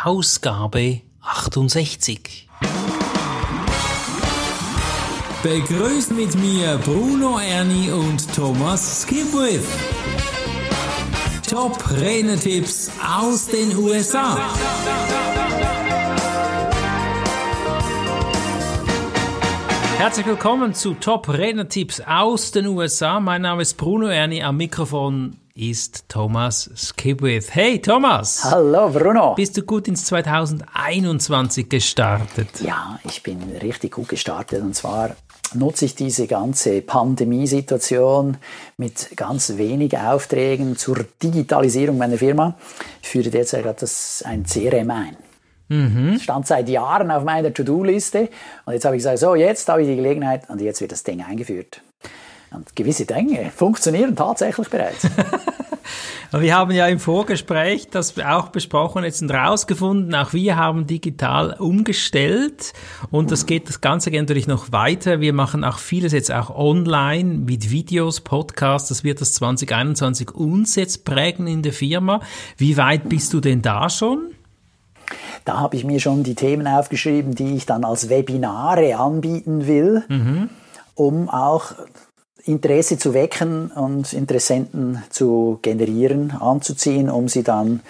Ausgabe 68. Begrüßt mit mir Bruno Ernie und Thomas Skipwith. Top Renetipps aus den USA. Herzlich willkommen zu Top Rednertipps aus den USA. Mein Name ist Bruno Ernie. Am Mikrofon ist Thomas Skipwith. Hey Thomas! Hallo Bruno! Bist du gut ins 2021 gestartet? Ja, ich bin richtig gut gestartet und zwar nutze ich diese ganze Pandemiesituation mit ganz wenig Aufträgen zur Digitalisierung meiner Firma. Ich führe derzeit gerade das ein CRM ein. Mhm. Stand seit Jahren auf meiner To-Do-Liste und jetzt habe ich gesagt, so jetzt habe ich die Gelegenheit und jetzt wird das Ding eingeführt. Und gewisse Dinge funktionieren tatsächlich bereits. wir haben ja im Vorgespräch das auch besprochen, jetzt und rausgefunden, auch wir haben digital umgestellt und das geht, das Ganze geht natürlich noch weiter. Wir machen auch vieles jetzt auch online mit Videos, Podcasts, das wird das 2021 uns jetzt prägen in der Firma. Wie weit bist du denn da schon? Da habe ich mir schon die Themen aufgeschrieben, die ich dann als Webinare anbieten will, mhm. um auch Interesse zu wecken und Interessenten zu generieren, anzuziehen, um sie dann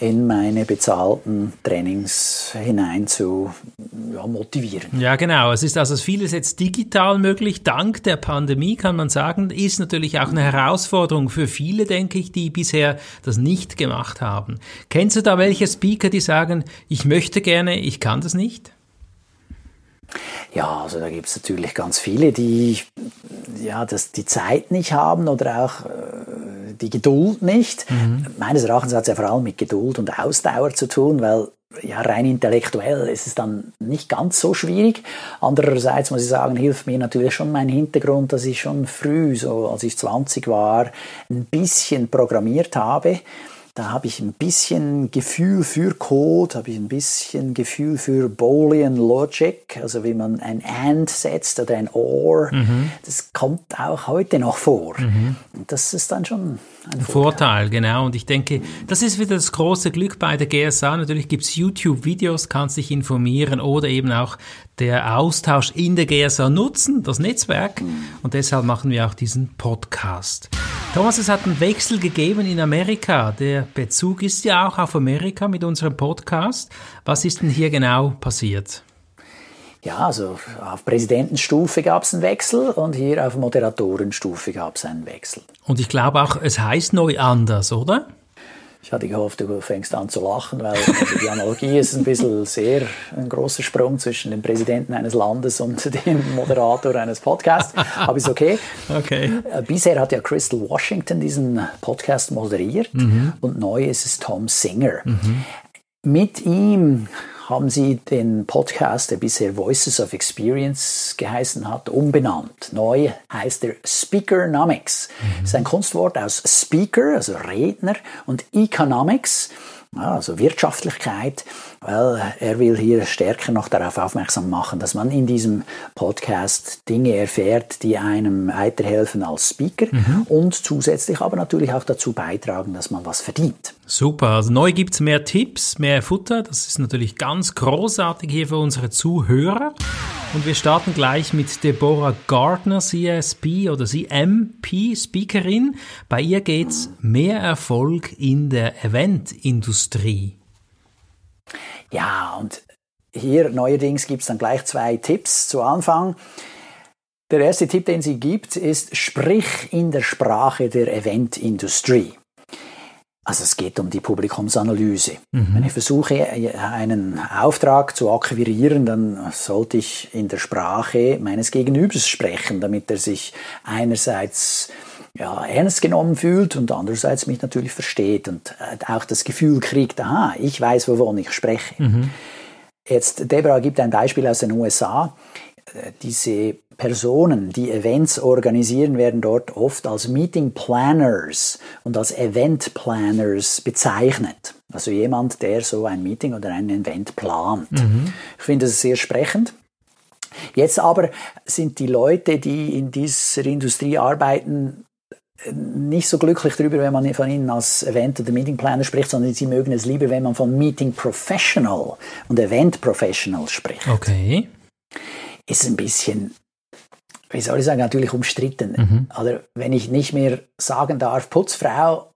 in meine bezahlten Trainings hinein zu ja, motivieren. Ja, genau. Es ist also vieles jetzt digital möglich. Dank der Pandemie kann man sagen, ist natürlich auch eine Herausforderung für viele, denke ich, die bisher das nicht gemacht haben. Kennst du da welche Speaker, die sagen, ich möchte gerne, ich kann das nicht? Ja, also da gibt es natürlich ganz viele, die ja, das, die Zeit nicht haben oder auch äh, die Geduld nicht. Mhm. Meines Erachtens hat es ja vor allem mit Geduld und Ausdauer zu tun, weil ja, rein intellektuell ist es dann nicht ganz so schwierig. Andererseits muss ich sagen, hilft mir natürlich schon mein Hintergrund, dass ich schon früh, so als ich 20 war, ein bisschen programmiert habe. Da habe ich ein bisschen Gefühl für Code, habe ich ein bisschen Gefühl für Boolean Logic, also wie man ein AND setzt oder ein OR. Mhm. Das kommt auch heute noch vor. Mhm. Und das ist dann schon ein Vorteil. Vorteil. genau. Und ich denke, das ist wieder das große Glück bei der GSA. Natürlich gibt es YouTube-Videos, kannst dich informieren oder eben auch der Austausch in der GSA nutzen, das Netzwerk. Mhm. Und deshalb machen wir auch diesen Podcast. Thomas, es hat einen Wechsel gegeben in Amerika. Der Bezug ist ja auch auf Amerika mit unserem Podcast. Was ist denn hier genau passiert? Ja, also auf Präsidentenstufe gab es einen Wechsel und hier auf Moderatorenstufe gab es einen Wechsel. Und ich glaube auch, es heißt neu anders, oder? Ich hatte gehofft, du fängst an zu lachen, weil also die Analogie ist ein bisschen sehr ein großer Sprung zwischen dem Präsidenten eines Landes und dem Moderator eines Podcasts. Aber ist okay. okay. Äh, bisher hat ja Crystal Washington diesen Podcast moderiert mhm. und neu ist es Tom Singer. Mhm. Mit ihm haben sie den Podcast, der bisher Voices of Experience geheißen hat, umbenannt. Neu heißt er Speakernomics. Mhm. Das ist ein Kunstwort aus Speaker, also Redner, und Economics, also Wirtschaftlichkeit, weil er will hier stärker noch darauf aufmerksam machen, dass man in diesem Podcast Dinge erfährt, die einem weiterhelfen als Speaker mhm. und zusätzlich aber natürlich auch dazu beitragen, dass man was verdient. Super, also neu gibt es mehr Tipps, mehr Futter, das ist natürlich ganz großartig hier für unsere Zuhörer. Und wir starten gleich mit Deborah Gardner, CSP oder CMP, Speakerin. Bei ihr geht es mehr Erfolg in der Eventindustrie. Ja, und hier neuerdings gibt es dann gleich zwei Tipps zu Anfang. Der erste Tipp, den sie gibt, ist, sprich in der Sprache der Eventindustrie. Also es geht um die Publikumsanalyse. Mhm. Wenn ich versuche, einen Auftrag zu akquirieren, dann sollte ich in der Sprache meines Gegenübers sprechen, damit er sich einerseits ja, ernst genommen fühlt und andererseits mich natürlich versteht und äh, auch das Gefühl kriegt, aha, ich weiß, wovon ich spreche. Mhm. Jetzt, Deborah gibt ein Beispiel aus den USA. Äh, diese Personen, die Events organisieren, werden dort oft als Meeting Planners und als Event Planners bezeichnet. Also jemand, der so ein Meeting oder ein Event plant. Mhm. Ich finde das sehr sprechend. Jetzt aber sind die Leute, die in dieser Industrie arbeiten, nicht so glücklich darüber, wenn man von ihnen als Event- oder Meeting Planner spricht, sondern sie mögen es lieber, wenn man von Meeting Professional und Event Professional spricht. Okay. Ist ein bisschen, wie soll ich sagen, natürlich umstritten. Mhm. Also wenn ich nicht mehr sagen darf, Putzfrau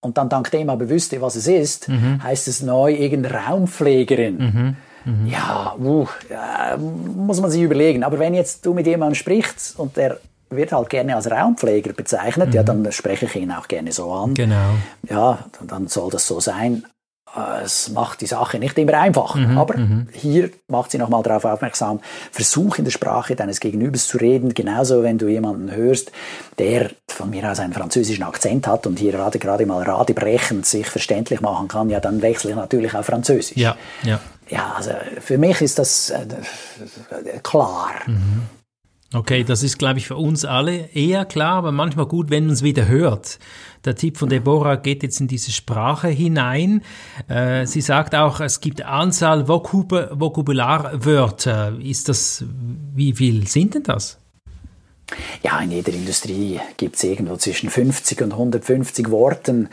und dann dank dem aber wüsste, was es ist, mhm. heißt es neu irgendeine Raumpflegerin. Mhm. Mhm. Ja, uh, ja, muss man sich überlegen. Aber wenn jetzt du mit jemandem sprichst und der wird halt gerne als Raumpfleger bezeichnet, mhm. ja, dann spreche ich ihn auch gerne so an. Genau. Ja, dann soll das so sein. Äh, es macht die Sache nicht immer einfach, mhm, aber mhm. hier macht sie nochmal darauf aufmerksam, versuch in der Sprache deines Gegenübers zu reden, genauso wenn du jemanden hörst, der von mir aus einen französischen Akzent hat und hier gerade, gerade mal radebrechend sich verständlich machen kann, ja, dann wechsle ich natürlich auf Französisch. Ja, ja. Ja, also für mich ist das äh, klar. Mhm. Okay, das ist, glaube ich, für uns alle eher klar, aber manchmal gut, wenn man es wieder hört. Der Tipp von Deborah geht jetzt in diese Sprache hinein. Äh, sie sagt auch, es gibt Anzahl Vokub Vokabularwörter. Ist das, wie viel sind denn das? Ja, in jeder Industrie gibt es irgendwo zwischen 50 und 150 Worten,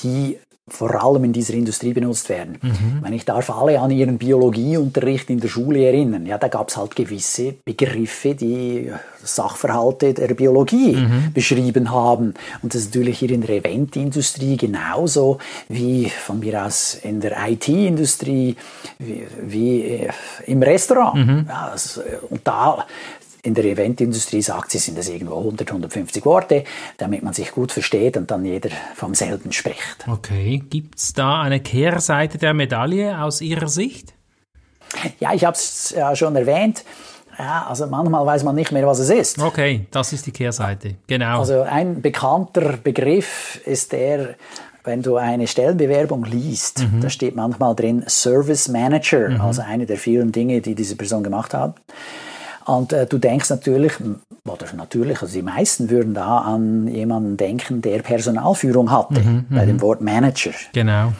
die vor allem in dieser Industrie benutzt werden. Mhm. Ich darf alle an ihren Biologieunterricht in der Schule erinnern. Ja, da gab es halt gewisse Begriffe, die Sachverhalte der Biologie mhm. beschrieben haben. Und das ist natürlich hier in der Eventindustrie genauso wie von mir aus in der IT-Industrie, wie, wie, äh, im Restaurant. Mhm. Ja, also, und da in der Eventindustrie sagt sie, sind das irgendwo 100, 150 Worte, damit man sich gut versteht und dann jeder vom selben spricht. Okay, gibt es da eine Kehrseite der Medaille aus Ihrer Sicht? Ja, ich habe es ja schon erwähnt. Ja, also manchmal weiß man nicht mehr, was es ist. Okay, das ist die Kehrseite, genau. Also ein bekannter Begriff ist der, wenn du eine Stellenbewerbung liest, mhm. da steht manchmal drin Service Manager, mhm. also eine der vielen Dinge, die diese Person gemacht hat. Und äh, du denkst natürlich, oder natürlich, also die meisten würden da an jemanden denken, der Personalführung hatte, mhm, bei dem mhm. Wort Manager. Genau.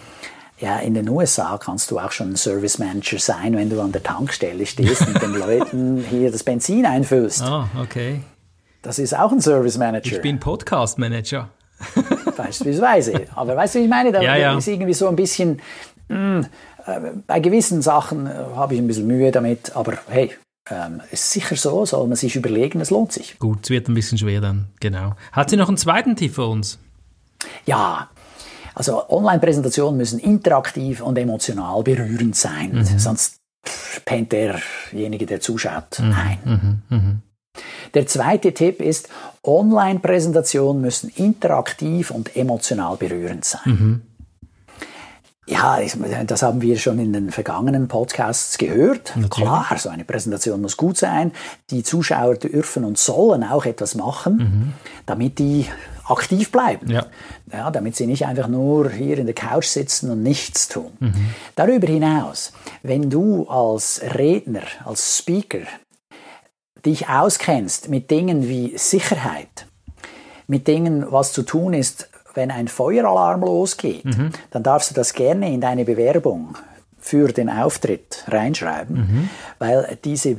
Ja, in den USA kannst du auch schon ein Service Manager sein, wenn du an der Tankstelle stehst und den Leuten hier das Benzin einfüllst. Ah, oh, okay. Das ist auch ein Service Manager. Ich bin Podcast Manager. Beispielsweise. Aber weißt du, wie ich meine? Da ja, ja. ist irgendwie so ein bisschen, mh, hm, äh, bei gewissen Sachen äh, habe ich ein bisschen Mühe damit, aber hey, ähm, ist sicher so, soll man sich überlegen, es lohnt sich. Gut, es wird ein bisschen schwer dann, genau. Hat sie noch einen zweiten Tipp für uns? Ja, also Online-Präsentationen müssen interaktiv und emotional berührend sein, mhm. sonst pennt derjenige, der zuschaut, mhm. ein. Mhm. mhm. Der zweite Tipp ist, Online-Präsentationen müssen interaktiv und emotional berührend sein. Ja, das haben wir schon in den vergangenen Podcasts gehört. Natürlich. Klar, so eine Präsentation muss gut sein. Die Zuschauer dürfen und sollen auch etwas machen, mhm. damit die aktiv bleiben. Ja. ja. damit sie nicht einfach nur hier in der Couch sitzen und nichts tun. Mhm. Darüber hinaus, wenn du als Redner, als Speaker dich auskennst mit Dingen wie Sicherheit, mit Dingen, was zu tun ist, wenn ein Feueralarm losgeht, mhm. dann darfst du das gerne in deine Bewerbung für den Auftritt reinschreiben, mhm. weil diese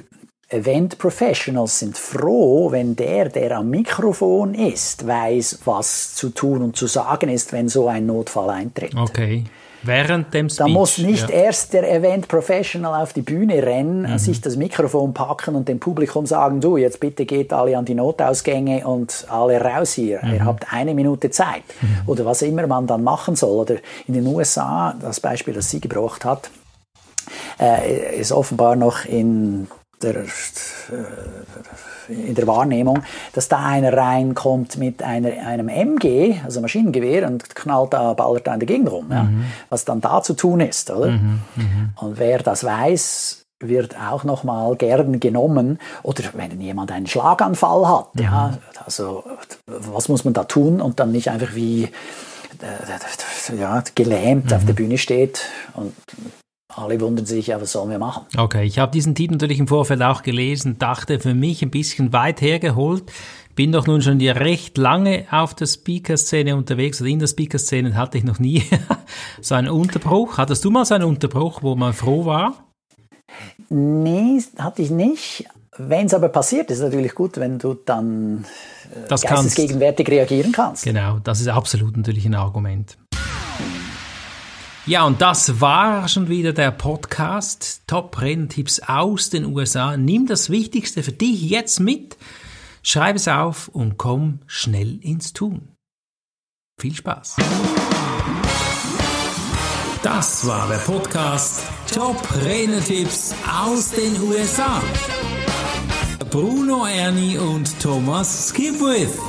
Event Professionals sind froh, wenn der, der am Mikrofon ist, weiß, was zu tun und zu sagen ist, wenn so ein Notfall eintritt. Okay. Während dem Speech. Da muss nicht ja. erst der Event Professional auf die Bühne rennen, mhm. sich das Mikrofon packen und dem Publikum sagen, du, jetzt bitte geht alle an die Notausgänge und alle raus hier. Mhm. Ihr habt eine Minute Zeit. Mhm. Oder was immer man dann machen soll. Oder in den USA, das Beispiel, das sie gebracht hat, äh, ist offenbar noch in der, äh, in der Wahrnehmung, dass da einer reinkommt mit einer, einem MG, also Maschinengewehr, und knallt da, ballert da in der Gegend rum. Ja. Mhm. Was dann da zu tun ist, oder? Mhm. Mhm. Und wer das weiß, wird auch nochmal gern genommen. Oder wenn jemand einen Schlaganfall hat, ja, mhm. also was muss man da tun und dann nicht einfach wie äh, ja, gelähmt auf der mhm. Bühne steht und alle wundern sich, ja, was sollen wir machen? Okay, ich habe diesen Titel natürlich im Vorfeld auch gelesen, dachte für mich ein bisschen weit hergeholt. Bin doch nun schon recht lange auf der Speaker-Szene unterwegs oder in der Speaker-Szene hatte ich noch nie so einen Unterbruch. Hattest du mal so einen Unterbruch, wo man froh war? Nee, hatte ich nicht. Wenn es aber passiert, ist es natürlich gut, wenn du dann äh, das geistesgegenwärtig reagieren kannst. Genau, das ist absolut natürlich ein Argument. Ja, und das war schon wieder der Podcast Top-Renntipps aus den USA. Nimm das Wichtigste für dich jetzt mit, schreib es auf und komm schnell ins Tun. Viel Spaß! Das war der Podcast Top-Renntipps aus den USA. Bruno Ernie und Thomas Skipwith.